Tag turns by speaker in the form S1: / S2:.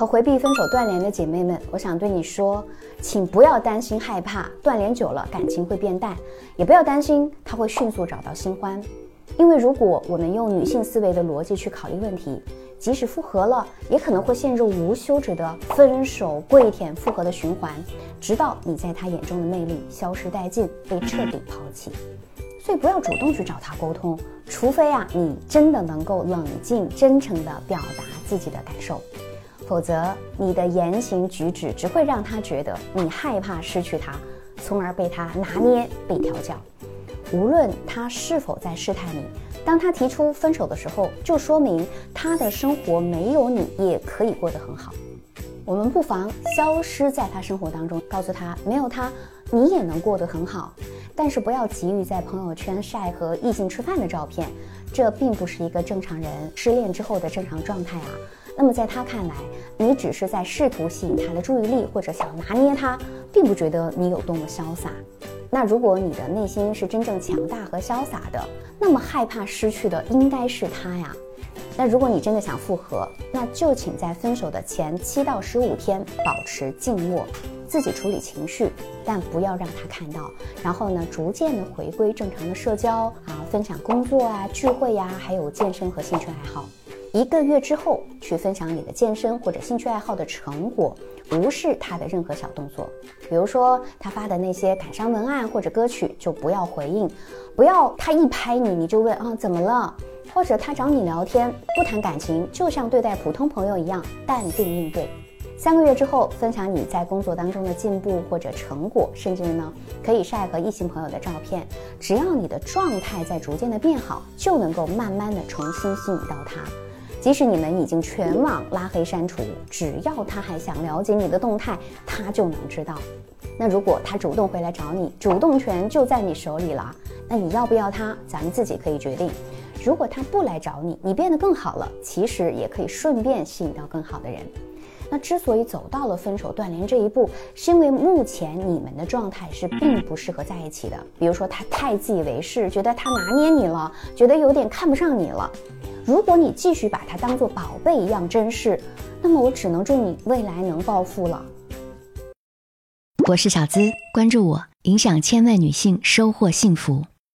S1: 和回避分手断联的姐妹们，我想对你说，请不要担心害怕断联久了感情会变淡，也不要担心他会迅速找到新欢，因为如果我们用女性思维的逻辑去考虑问题，即使复合了，也可能会陷入无休止的分手、跪舔、复合的循环，直到你在他眼中的魅力消失殆尽，被彻底抛弃。所以不要主动去找他沟通，除非啊，你真的能够冷静、真诚地表达自己的感受。否则，你的言行举止只会让他觉得你害怕失去他，从而被他拿捏、被调教。无论他是否在试探你，当他提出分手的时候，就说明他的生活没有你也可以过得很好。我们不妨消失在他生活当中，告诉他没有他你也能过得很好。但是不要急于在朋友圈晒和异性吃饭的照片，这并不是一个正常人失恋之后的正常状态啊。那么在他看来，你只是在试图吸引他的注意力，或者想拿捏他，并不觉得你有多么潇洒。那如果你的内心是真正强大和潇洒的，那么害怕失去的应该是他呀。那如果你真的想复合，那就请在分手的前七到十五天保持静默，自己处理情绪，但不要让他看到。然后呢，逐渐的回归正常的社交啊，分享工作啊、聚会呀，还有健身和兴趣爱好。一个月之后去分享你的健身或者兴趣爱好的成果，无视他的任何小动作，比如说他发的那些感伤文案或者歌曲，就不要回应，不要他一拍你你就问啊怎么了，或者他找你聊天不谈感情，就像对待普通朋友一样淡定应对。三个月之后分享你在工作当中的进步或者成果，甚至呢可以晒和异性朋友的照片，只要你的状态在逐渐的变好，就能够慢慢的重新吸引到他。即使你们已经全网拉黑删除，只要他还想了解你的动态，他就能知道。那如果他主动回来找你，主动权就在你手里了。那你要不要他，咱们自己可以决定。如果他不来找你，你变得更好了，其实也可以顺便吸引到更好的人。那之所以走到了分手断联这一步，是因为目前你们的状态是并不适合在一起的。比如说他太自以为是，觉得他拿捏你了，觉得有点看不上你了。如果你继续把它当做宝贝一样珍视，那么我只能祝你未来能暴富了。
S2: 我是小资，关注我，影响千万女性，收获幸福。